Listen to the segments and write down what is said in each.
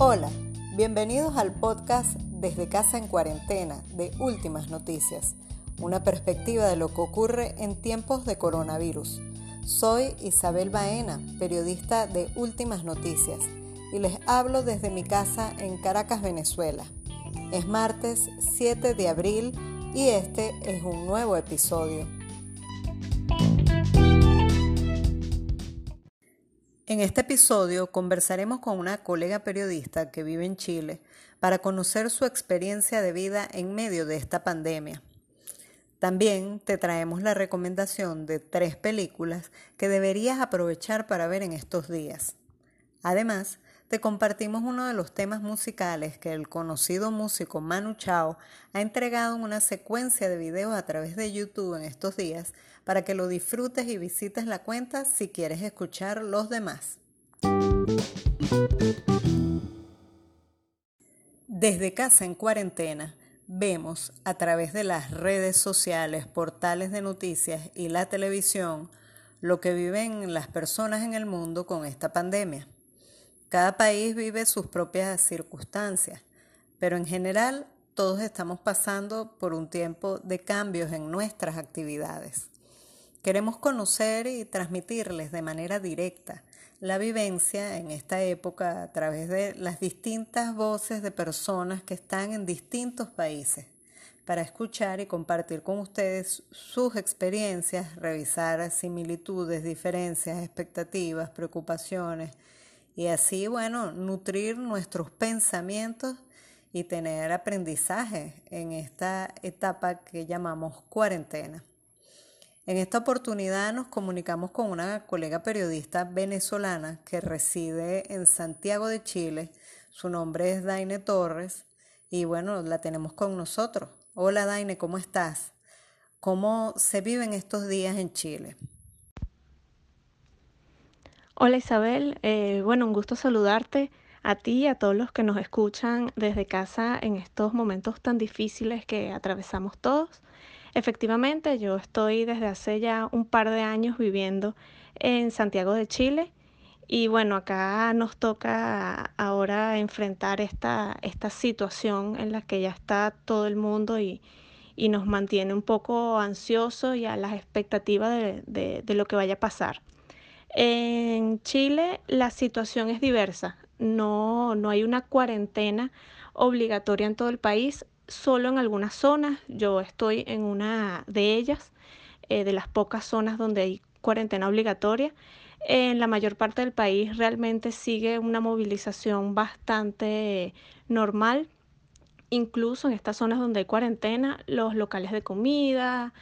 Hola, bienvenidos al podcast Desde Casa en Cuarentena de Últimas Noticias, una perspectiva de lo que ocurre en tiempos de coronavirus. Soy Isabel Baena, periodista de Últimas Noticias, y les hablo desde mi casa en Caracas, Venezuela. Es martes 7 de abril y este es un nuevo episodio. En este episodio conversaremos con una colega periodista que vive en Chile para conocer su experiencia de vida en medio de esta pandemia. También te traemos la recomendación de tres películas que deberías aprovechar para ver en estos días. Además, te compartimos uno de los temas musicales que el conocido músico Manu Chao ha entregado en una secuencia de videos a través de YouTube en estos días para que lo disfrutes y visites la cuenta si quieres escuchar los demás. Desde casa en cuarentena, vemos a través de las redes sociales, portales de noticias y la televisión lo que viven las personas en el mundo con esta pandemia. Cada país vive sus propias circunstancias, pero en general todos estamos pasando por un tiempo de cambios en nuestras actividades. Queremos conocer y transmitirles de manera directa la vivencia en esta época a través de las distintas voces de personas que están en distintos países para escuchar y compartir con ustedes sus experiencias, revisar similitudes, diferencias, expectativas, preocupaciones y así, bueno, nutrir nuestros pensamientos y tener aprendizaje en esta etapa que llamamos cuarentena. En esta oportunidad nos comunicamos con una colega periodista venezolana que reside en Santiago de Chile. Su nombre es Daine Torres y bueno, la tenemos con nosotros. Hola Daine, ¿cómo estás? ¿Cómo se viven estos días en Chile? Hola Isabel, eh, bueno, un gusto saludarte a ti y a todos los que nos escuchan desde casa en estos momentos tan difíciles que atravesamos todos. Efectivamente, yo estoy desde hace ya un par de años viviendo en Santiago de Chile y bueno, acá nos toca ahora enfrentar esta, esta situación en la que ya está todo el mundo y, y nos mantiene un poco ansiosos y a las expectativas de, de, de lo que vaya a pasar. En Chile la situación es diversa, no, no hay una cuarentena obligatoria en todo el país, solo en algunas zonas. Yo estoy en una de ellas, eh, de las pocas zonas donde hay cuarentena obligatoria. En la mayor parte del país realmente sigue una movilización bastante normal. Incluso en estas zonas donde hay cuarentena, los locales de comida,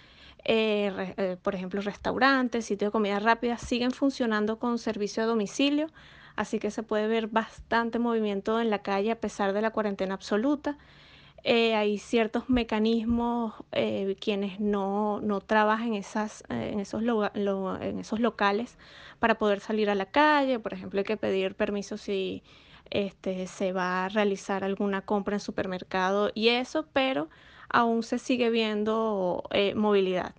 eh, eh, por ejemplo, restaurantes, sitios de comida rápida, siguen funcionando con servicio a domicilio, así que se puede ver bastante movimiento en la calle a pesar de la cuarentena absoluta. Eh, hay ciertos mecanismos eh, quienes no, no trabajan esas, eh, en, esos locales para poder salir a la calle. Por ejemplo, hay que pedir permiso si este, se va a realizar alguna compra en supermercado y eso, pero aún se sigue viendo movilidad.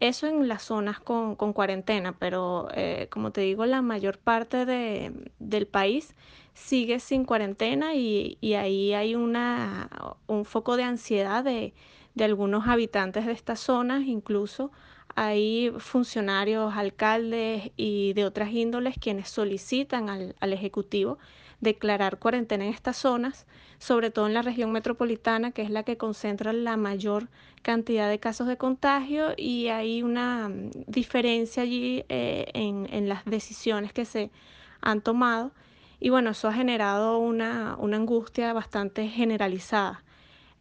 Eso en las zonas con, con cuarentena, pero como te digo, la mayor parte de, del país sigue sin cuarentena y, y ahí hay una, un foco de ansiedad de, de algunos habitantes de estas zonas, incluso hay funcionarios, alcaldes y de otras índoles quienes solicitan al, al, Ejecutivo declarar cuarentena en estas zonas, sobre todo en la región metropolitana, que es la que concentra la mayor cantidad de casos de contagio, y hay una mm, diferencia allí eh, en, en las decisiones que se han tomado. Y bueno, eso ha generado una, una angustia bastante generalizada.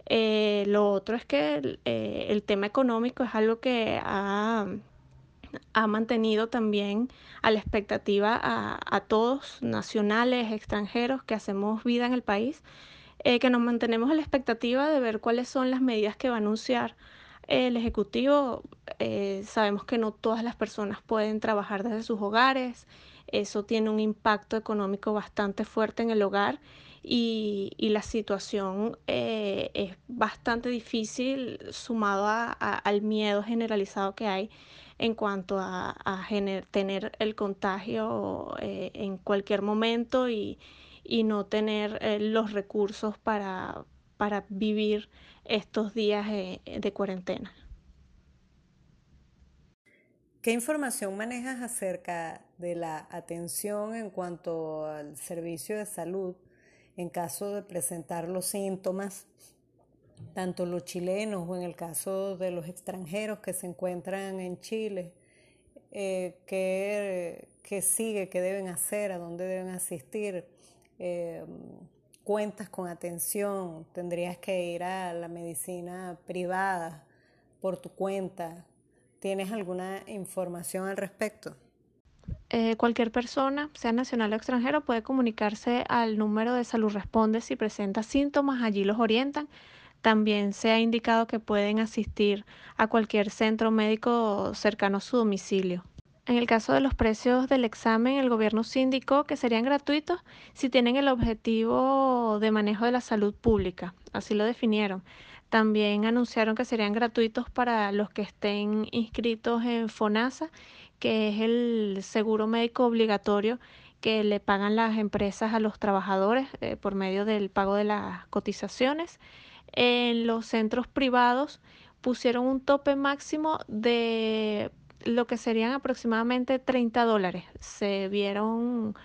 Eh, lo otro es que eh, el tema económico es algo que ha, ha mantenido también a la expectativa a, a, todos, nacionales, extranjeros, que hacemos vida en el país, eh, que nos mantenemos a la expectativa de ver cuáles son las medidas que va a anunciar el Ejecutivo. Eh, sabemos que no todas las personas pueden trabajar desde sus hogares eso tiene un impacto económico bastante fuerte en el hogar y, y la situación eh, es bastante difícil sumado a, a, al miedo generalizado que hay en cuanto a, tener el contagio eh, en cualquier momento y, y no tener eh, los recursos para, para vivir estos días eh, de cuarentena. ¿Qué información manejas acerca de la atención en cuanto al servicio de salud en caso de presentar los síntomas, tanto los chilenos o en el caso de los extranjeros que se encuentran en Chile? Eh, ¿qué, sigue? ¿Qué deben hacer? ¿A dónde deben asistir? Eh, cuentas con atención, tendrías que ir a la medicina privada por tu cuenta. ¿Tienes alguna información al respecto? Eh, cualquier persona, sea nacional o extranjero, puede comunicarse al número de Salud Responde si presenta síntomas, allí los orientan. También se ha indicado que pueden asistir a cualquier centro médico cercano a su domicilio. En el caso de los precios del examen, el gobierno sí indicó que serían gratuitos si tienen el objetivo de manejo de la salud pública. Así lo definieron. También anunciaron que serían gratuitos para los que estén inscritos en FONASA, que es el seguro médico obligatorio que le pagan las empresas a los trabajadores eh, por medio del pago de las cotizaciones. En los centros privados pusieron un tope máximo de lo que serían aproximadamente 30 dólares. Se vieron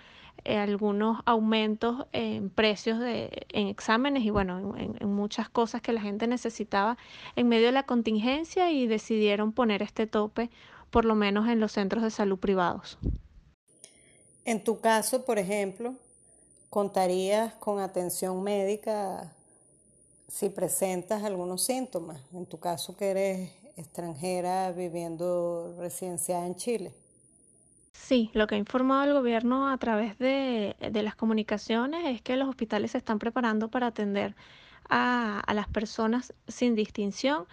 eh, algunos aumentos en precios de, en exámenes y bueno, en, en, muchas cosas que la gente necesitaba en medio de la contingencia y decidieron poner este tope por lo menos en los centros de salud privados. En tu caso, por ejemplo, ¿contarías con atención médica si presentas algunos síntomas? En tu caso que eres extranjera viviendo residenciada en Chile. Sí, lo que ha informado el gobierno a través de, las comunicaciones es que los hospitales se están preparando para atender a, las personas sin distinción.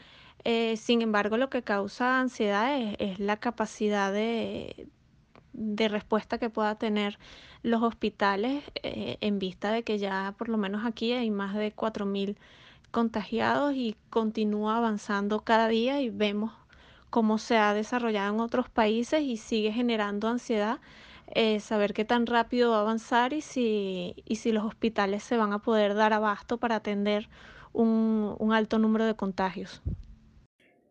Eh, sin embargo, lo que causa ansiedad es, la capacidad de, respuesta que pueda tener los hospitales eh, en vista de que ya por lo menos aquí hay más de 4.000 contagiados y continúa avanzando cada día y vemos cómo se ha desarrollado en otros países y sigue generando ansiedad eh, saber qué tan rápido va a avanzar y si, y si los hospitales se van a poder dar abasto para atender un, un alto número de contagios.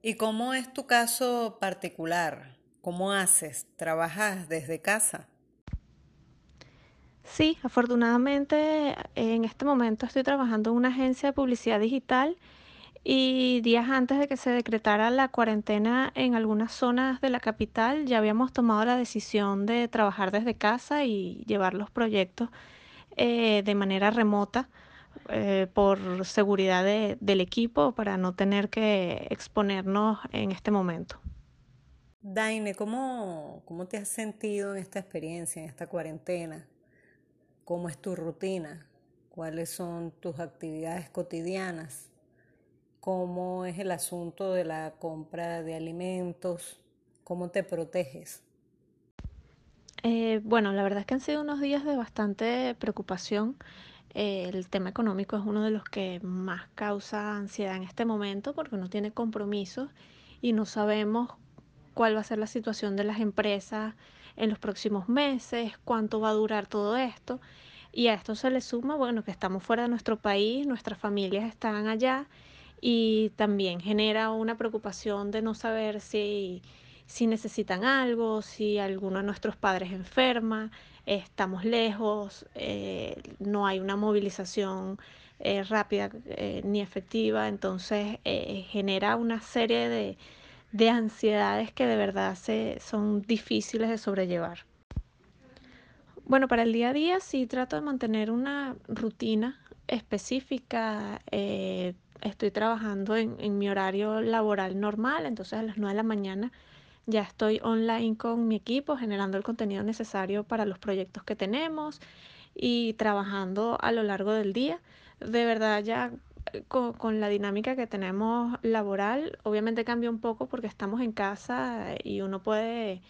¿Y cómo es tu caso particular? ¿Cómo haces? ¿Trabajas desde casa? Sí, afortunadamente en este momento estoy trabajando en una agencia de publicidad digital y días antes de que se decretara la cuarentena en algunas zonas de la capital ya habíamos tomado la decisión de trabajar desde casa y llevar los proyectos eh, de manera remota eh, por seguridad del equipo para no tener que exponernos en este momento. Daine, ¿cómo, ¿cómo te has sentido en esta experiencia, en esta cuarentena? ¿Cómo es tu rutina? ¿Cuáles son tus actividades cotidianas? ¿Cómo es el asunto de la compra de alimentos? ¿Cómo te proteges? Eh, bueno, la verdad es que han sido unos días de bastante preocupación. Eh, el tema económico es uno de los que más causa ansiedad en este momento porque uno tiene compromisos y no sabemos cuál va a ser la situación de las empresas en los próximos meses, cuánto va a durar todo esto. Y a esto se le suma, bueno, que estamos fuera de nuestro país, nuestras familias están allá y también genera una preocupación de no saber si, si necesitan algo, si alguno de nuestros padres enferma, estamos lejos, eh, no hay una movilización eh, rápida eh, ni efectiva, entonces genera una serie de, de ansiedades que de verdad se, son difíciles de sobrellevar. Bueno, para el día a día sí trato de mantener una rutina específica. Eh, estoy trabajando en, mi horario laboral normal, entonces a las 9 de la mañana ya estoy online con mi equipo generando el contenido necesario para los proyectos que tenemos y trabajando a lo largo del día. De verdad ya con, la dinámica que tenemos laboral, obviamente cambia un poco porque estamos en casa y uno puede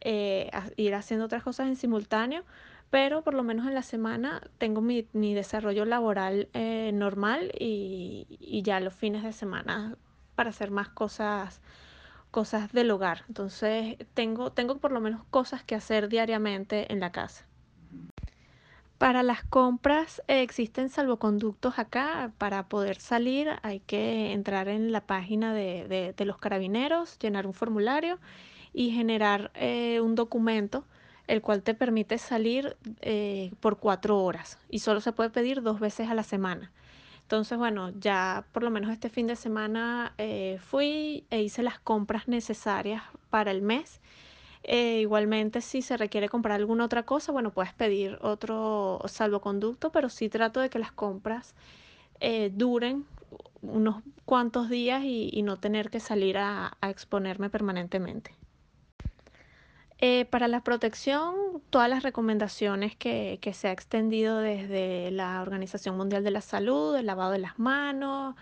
eh, ir haciendo otras cosas en simultáneo, pero por lo menos en la semana tengo mi, desarrollo laboral eh, normal y, y, ya los fines de semana para hacer más cosas cosas del hogar. Entonces tengo, tengo por lo menos cosas que hacer diariamente en la casa. Para las compras eh, existen salvoconductos acá. Para poder salir hay que entrar en la página de, los carabineros, llenar un formulario y generar eh, un documento el cual te permite salir eh, por cuatro horas y solo se puede pedir dos veces a la semana. Entonces, bueno, ya por lo menos este fin de semana fui e hice las compras necesarias para el mes eh, igualmente, si se requiere comprar alguna otra cosa, bueno, puedes pedir otro salvoconducto, pero sí trato de que las compras eh, duren unos cuantos días y, no tener que salir a, exponerme permanentemente. Eh, para la protección, todas las recomendaciones que, que, se ha extendido desde la Organización Mundial de la Salud, el lavado de las manos,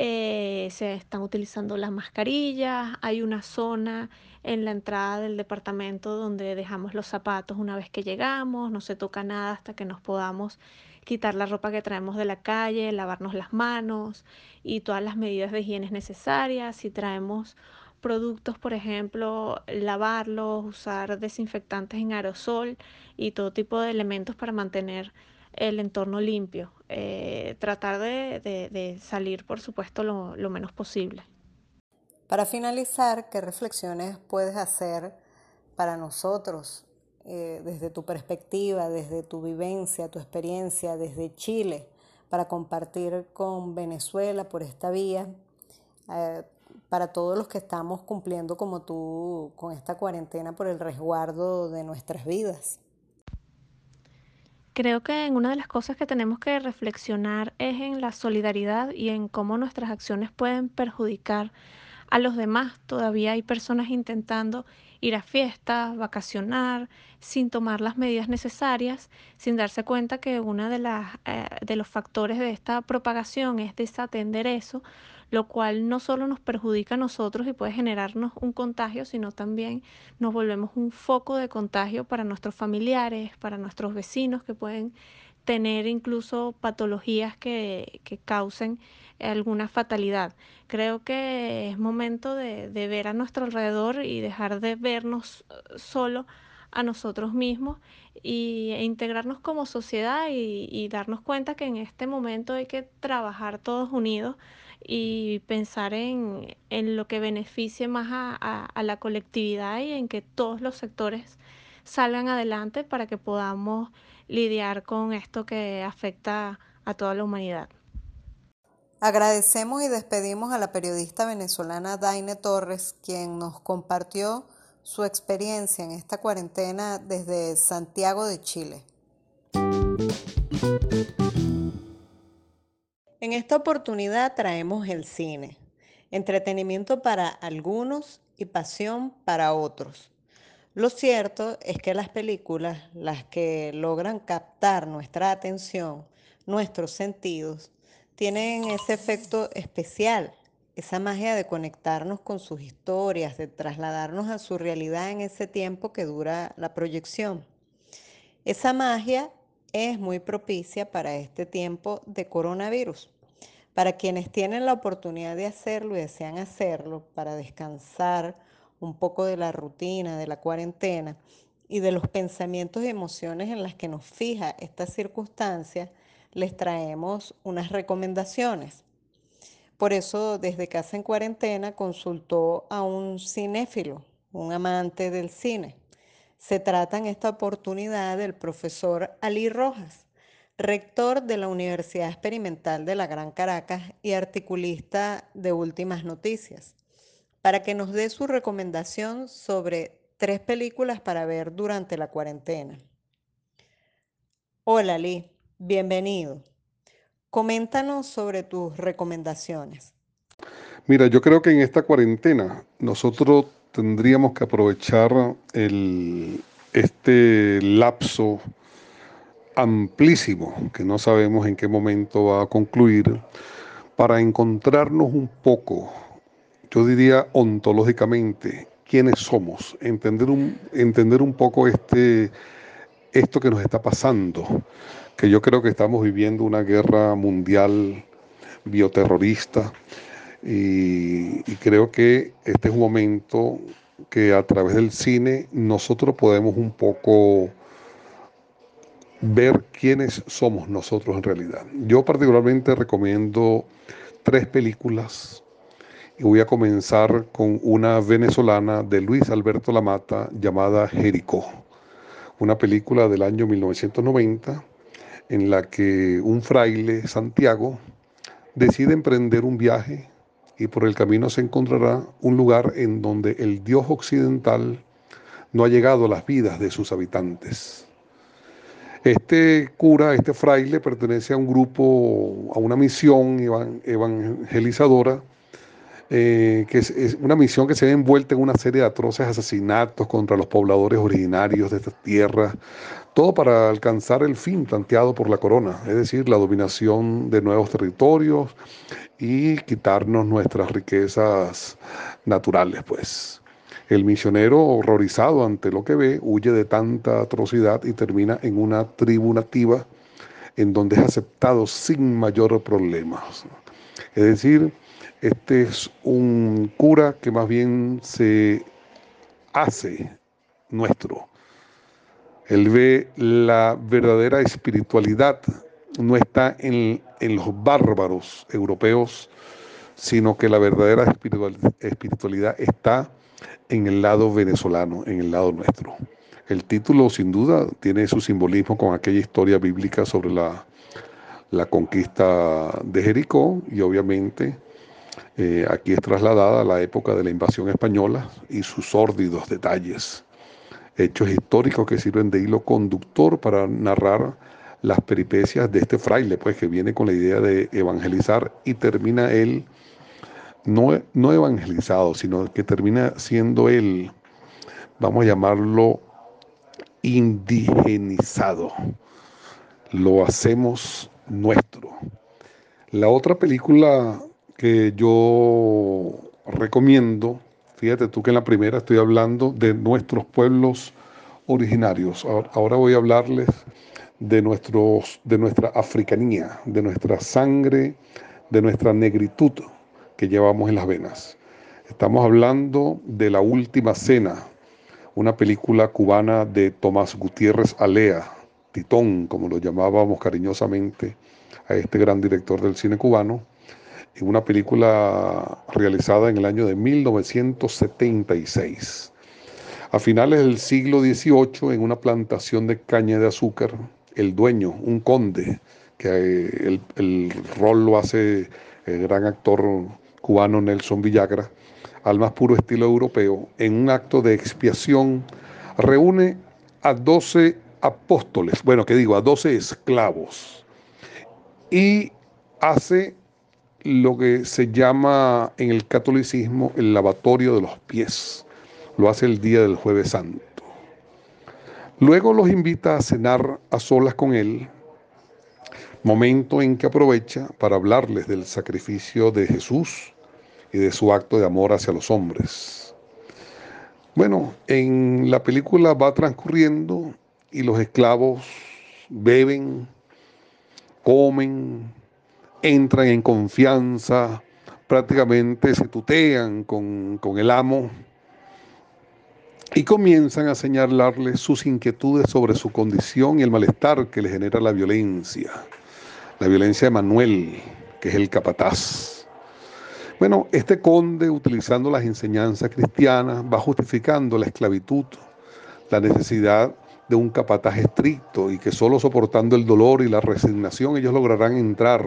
eh, se están utilizando las mascarillas, hay una zona en la entrada del departamento donde dejamos los zapatos una vez que llegamos, no se toca nada hasta que nos podamos quitar la ropa que traemos de la calle, lavarnos las manos y todas las medidas de higiene necesarias. Si traemos productos, por ejemplo, lavarlos, usar desinfectantes en aerosol y todo tipo de elementos para mantener el entorno limpio. Eh, tratar de, salir, por supuesto, lo, menos posible. Para finalizar, ¿qué reflexiones puedes hacer para nosotros eh, desde tu perspectiva, desde tu vivencia, tu experiencia, desde Chile, para compartir con Venezuela por esta vía? Eh, para todos los que estamos cumpliendo como tú con esta cuarentena por el resguardo de nuestras vidas. Creo que en una de las cosas que tenemos que reflexionar es en la solidaridad y en cómo nuestras acciones pueden perjudicar a los demás. Todavía hay personas intentando ir a fiestas, vacacionar, sin tomar las medidas necesarias, sin darse cuenta que uno de, eh, de los factores de esta propagación es desatender eso, lo cual no solo nos perjudica a nosotros y puede generarnos un contagio, sino también nos volvemos un foco de contagio para nuestros familiares, para nuestros vecinos que pueden tener incluso patologías que, que causen alguna fatalidad. Creo que es momento de, de, ver a nuestro alrededor y dejar de vernos eh, solo a nosotros mismos y, e integrarnos como sociedad y, y darnos cuenta que en este momento hay que trabajar todos unidos y pensar en, en lo que beneficie más a, a, la colectividad y en que todos los sectores salgan adelante para que podamos lidiar con esto que afecta a toda la humanidad. Agradecemos y despedimos a la periodista venezolana Daine Torres, quien nos compartió su experiencia en esta cuarentena desde Santiago de Chile. En esta oportunidad traemos el cine, entretenimiento para algunos y pasión para otros. Lo cierto es que las películas, las que logran captar nuestra atención, nuestros sentidos, tienen ese efecto especial, esa magia de conectarnos con sus historias, de trasladarnos a su realidad en ese tiempo que dura la proyección. Esa magia es muy propicia para este tiempo de coronavirus. Para quienes tienen la oportunidad de hacerlo y desean hacerlo, para descansar un poco de la rutina, de la cuarentena y de los pensamientos y emociones en las que nos fija esta circunstancia, les traemos unas recomendaciones. Por eso, desde Casa en Cuarentena consultó a un cinéfilo, un amante del cine. Se trata en esta oportunidad del profesor Ali Rojas rector de la Universidad Experimental de la Gran Caracas y articulista de Últimas Noticias, para que nos dé su recomendación sobre tres películas para ver durante la cuarentena. Hola Lee, bienvenido. Coméntanos sobre tus recomendaciones. Mira, yo creo que en esta cuarentena nosotros tendríamos que aprovechar este lapso amplísimo que no sabemos en qué momento va a concluir para encontrarnos un poco, yo diría ontológicamente, quiénes somos, entender un, entender un poco este, esto que nos está pasando, que yo creo que estamos viviendo una guerra mundial bioterrorista y, creo que este es un momento que a través del cine nosotros podemos un poco ver quiénes somos nosotros en realidad. Yo particularmente recomiendo tres películas y voy a comenzar con una venezolana de Luis Alberto Lamata llamada Jericó, una película del año 1990 en la que un fraile, Santiago, decide emprender un viaje y por el camino se encontrará un lugar en donde el Dios occidental no ha llegado a las vidas de sus habitantes. Este cura, este fraile, pertenece a un grupo, a una misión evangelizadora, eh, que es, una misión que se ve envuelta en una serie de atroces asesinatos contra los pobladores originarios de esta tierra, todo para alcanzar el fin planteado por la corona, es decir, la dominación de nuevos territorios y quitarnos nuestras riquezas naturales, pues. El misionero, horrorizado ante lo que ve, huye de tanta atrocidad y termina en una tribu nativa en donde es aceptado sin mayor problema. Es decir, este es un cura que más bien se hace nuestro. Él ve la verdadera espiritualidad, no está en, en los bárbaros europeos, sino que la verdadera espiritualidad está en el lado venezolano, en el lado nuestro. El título sin duda tiene su simbolismo con aquella historia bíblica sobre la, la conquista de Jericó y obviamente eh, aquí es trasladada a la época de la invasión española y sus sórdidos detalles, hechos históricos que sirven de hilo conductor para narrar las peripecias de este fraile, pues que viene con la idea de evangelizar y termina él no, evangelizado, sino que termina siendo él, vamos a llamarlo, indigenizado. Lo hacemos nuestro. La otra película que yo recomiendo, fíjate tú que en la primera estoy hablando de nuestros pueblos originarios. Ahora voy a hablarles de, nuestros, de nuestra africanía, de nuestra sangre, de nuestra negritud que llevamos en las venas. Estamos hablando de La Última Cena, una película cubana de Tomás Gutiérrez Alea, Titón, como lo llamábamos cariñosamente a este gran director del cine cubano, en una película realizada en el año de 1976. A finales del siglo XVIII, en una plantación de caña de azúcar, el dueño, un conde, que eh, el, el rol lo hace el gran actor cubano Nelson Villagra, al más puro estilo europeo, en un acto de expiación, reúne a 12 apóstoles, bueno, que digo, a 12 esclavos, y hace lo que se llama en el catolicismo el lavatorio de los pies. Lo hace el día del jueves santo. Luego los invita a cenar a solas con él, momento en que aprovecha para hablarles del sacrificio de Jesús y de su acto de amor hacia los hombres. Bueno, en la película va transcurriendo y los esclavos beben, comen, entran en confianza, prácticamente se tutean con, con el amo y comienzan a señalarle sus inquietudes sobre su condición y el malestar que le genera la violencia, la violencia de Manuel, que es el capataz. Bueno, este conde, utilizando las enseñanzas cristianas, va justificando la esclavitud, la necesidad de un capataz estricto y que solo soportando el dolor y la resignación ellos lograrán entrar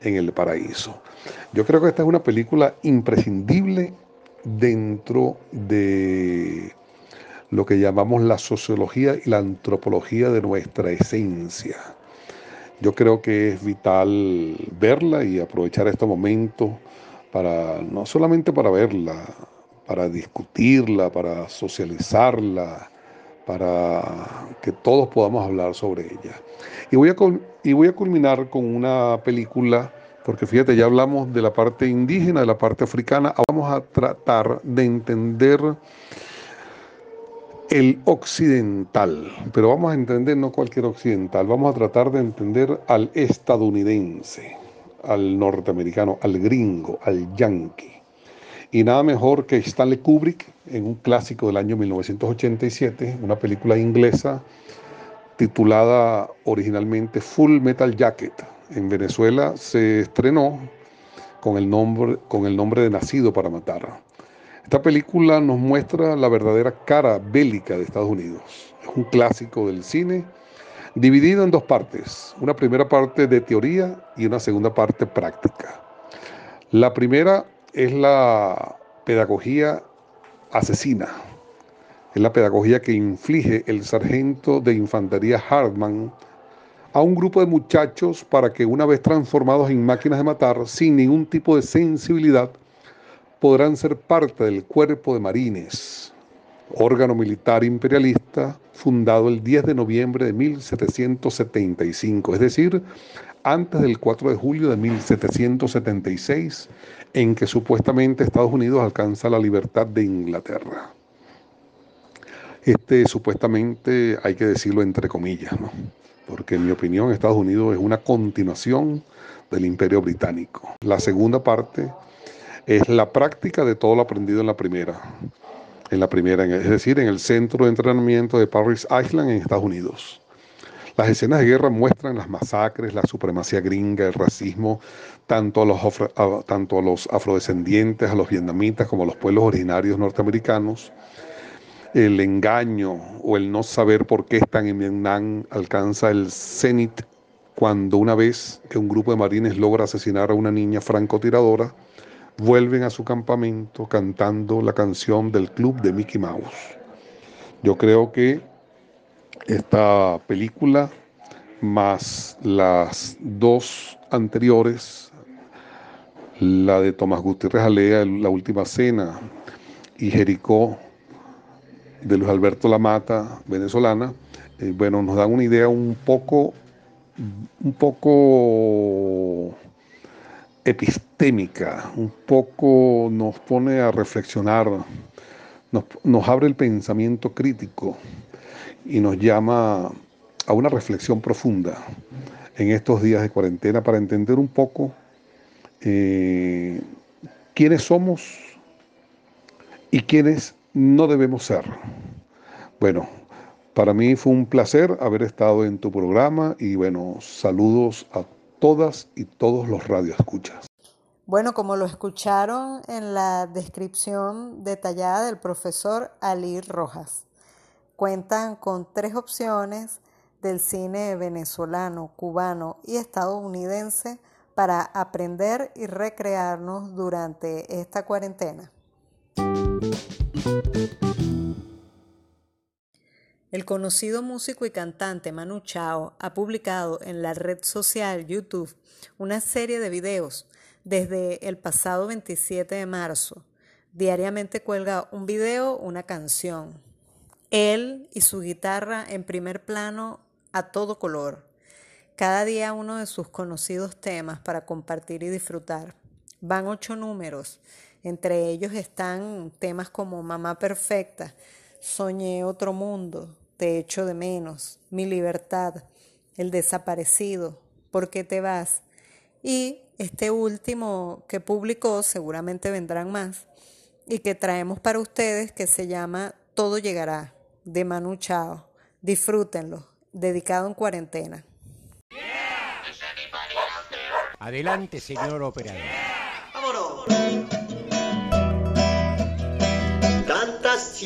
en el paraíso. Yo creo que esta es una película imprescindible dentro de lo que llamamos la sociología y la antropología de nuestra esencia. Yo creo que es vital verla y aprovechar este momento para no solamente para verla, para discutirla, para socializarla, para que todos podamos hablar sobre ella. Y voy a, culminar con una película, porque fíjate, ya hablamos de la parte indígena, de la parte africana, vamos a tratar de entender el occidental, pero vamos a entender no cualquier occidental, vamos a tratar de entender al estadounidense al norteamericano, al gringo, al yankee. Y nada mejor que Stanley Kubrick en un clásico del año 1987, una película inglesa titulada originalmente Full Metal Jacket. En Venezuela se estrenó con el nombre, con el nombre de Nacido para Matar. Esta película nos muestra la verdadera cara bélica de Estados Unidos. Es un clásico del cine dividido en dos partes, una primera parte de teoría y una segunda parte práctica. La primera es la pedagogía asesina, es la pedagogía que inflige el sargento de infantería Hartman a un grupo de muchachos para que una vez transformados en máquinas de matar sin ningún tipo de sensibilidad, podrán ser parte del cuerpo de marines, órgano militar imperialista fundado el 10 de noviembre de 1775, es decir, antes del 4 de julio de 1776, en que supuestamente Estados Unidos alcanza la libertad de Inglaterra. Este supuestamente hay que decirlo entre comillas, porque en mi opinión Estados Unidos es una continuación del imperio británico. La segunda parte es la práctica de todo lo aprendido en la primera, en la primera, es decir, en el centro de entrenamiento de Paris Island en Estados Unidos. Las escenas de guerra muestran las masacres, la supremacía gringa, el racismo, tanto a, los, tanto a los afrodescendientes, a los vietnamitas como a los pueblos originarios norteamericanos. El engaño o el no saber por qué están en Vietnam alcanza el cenit cuando una vez que un grupo de marines logra asesinar a una niña francotiradora, vuelven a su campamento cantando la canción del club de Mickey Mouse. Yo creo que esta película, más las dos anteriores, la de Tomás Gutiérrez Alea, La Última Cena, y Jericó, de Luis Alberto Lamata, venezolana, eh, bueno, nos dan una idea un poco, un poco epistémica, un poco nos pone a reflexionar, nos, nos abre el pensamiento crítico y nos llama a una reflexión profunda en estos días de cuarentena para entender un poco eh, quiénes somos y quiénes no debemos ser. Bueno, para mí fue un placer haber estado en tu programa y bueno, saludos a todas y todos los radioescuchas. Bueno, como lo escucharon en la descripción detallada del profesor Ali Rojas, cuentan con tres opciones del cine venezolano, cubano y estadounidense para aprender y recrearnos durante esta cuarentena. El conocido músico y cantante Manu Chao ha publicado en la red social YouTube una serie de videos desde el pasado 27 de marzo. Diariamente cuelga un video, una canción. Él y su guitarra en primer plano a todo color. Cada día uno de sus conocidos temas para compartir y disfrutar. Van ocho números. Entre ellos están temas como Mamá Perfecta, Soñé otro mundo, Te echo de menos, Mi libertad, El desaparecido, ¿Por qué te vas? Y este último que publicó, seguramente vendrán más, y que traemos para ustedes que se llama Todo llegará, de Manu Chao. Disfrútenlo, dedicado en cuarentena. Adelante, señor operador.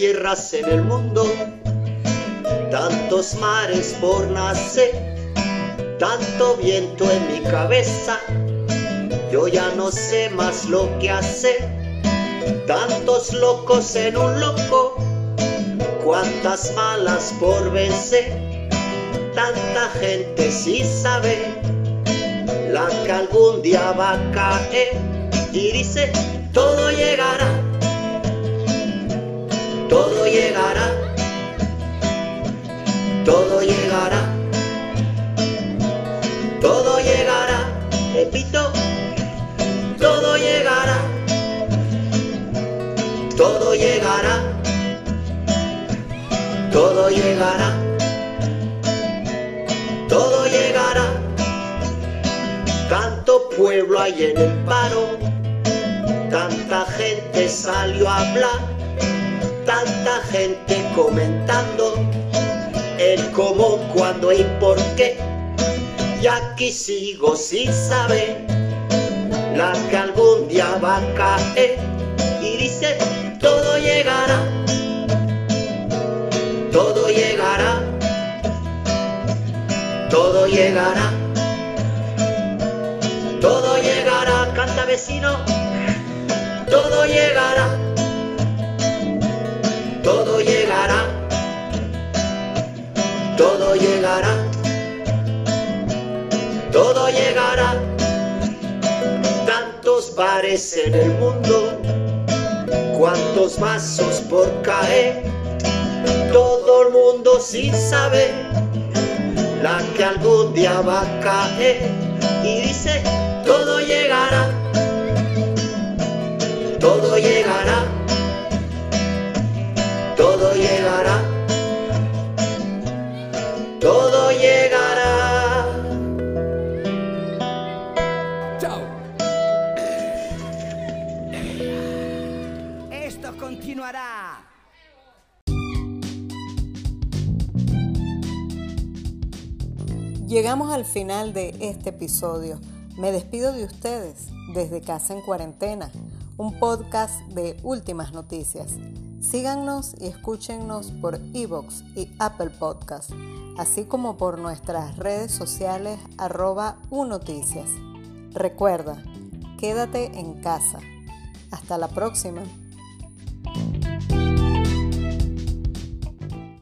tierras en el mundo, tantos mares por nacer, tanto viento en mi cabeza, yo ya no sé más lo que hacer, tantos locos en un loco, cuántas malas por vencer, tanta gente sin saber, la que algún día va a caer. Y dice, todo llegará todo llegará, todo llegará, todo llegará, repito, todo llegará, todo llegará, tanto pueblo hay en el paro, tanta gente salió a hablar. Tanta gente comentando. El cómo, cuándo y por qué. Y aquí sigo sin saber la que algún día va a caer. Todo llegará, todo llegará, canta vecino, todo llegará, todo llegará, todo llegará, todo llegará. Tantos bares en el mundo, cuantos vasos por caer, todo el mundo sin saber la que algún día va a caer. Y dice todo llegará, todo llegará, final de este episodio. Me despido de ustedes desde Casa en Cuarentena, un podcast de últimas noticias. Síganos y escúchenos por Evox y Apple Podcast, así como por nuestras redes sociales arroba unoticias. Recuerda, quédate en casa. Hasta la próxima.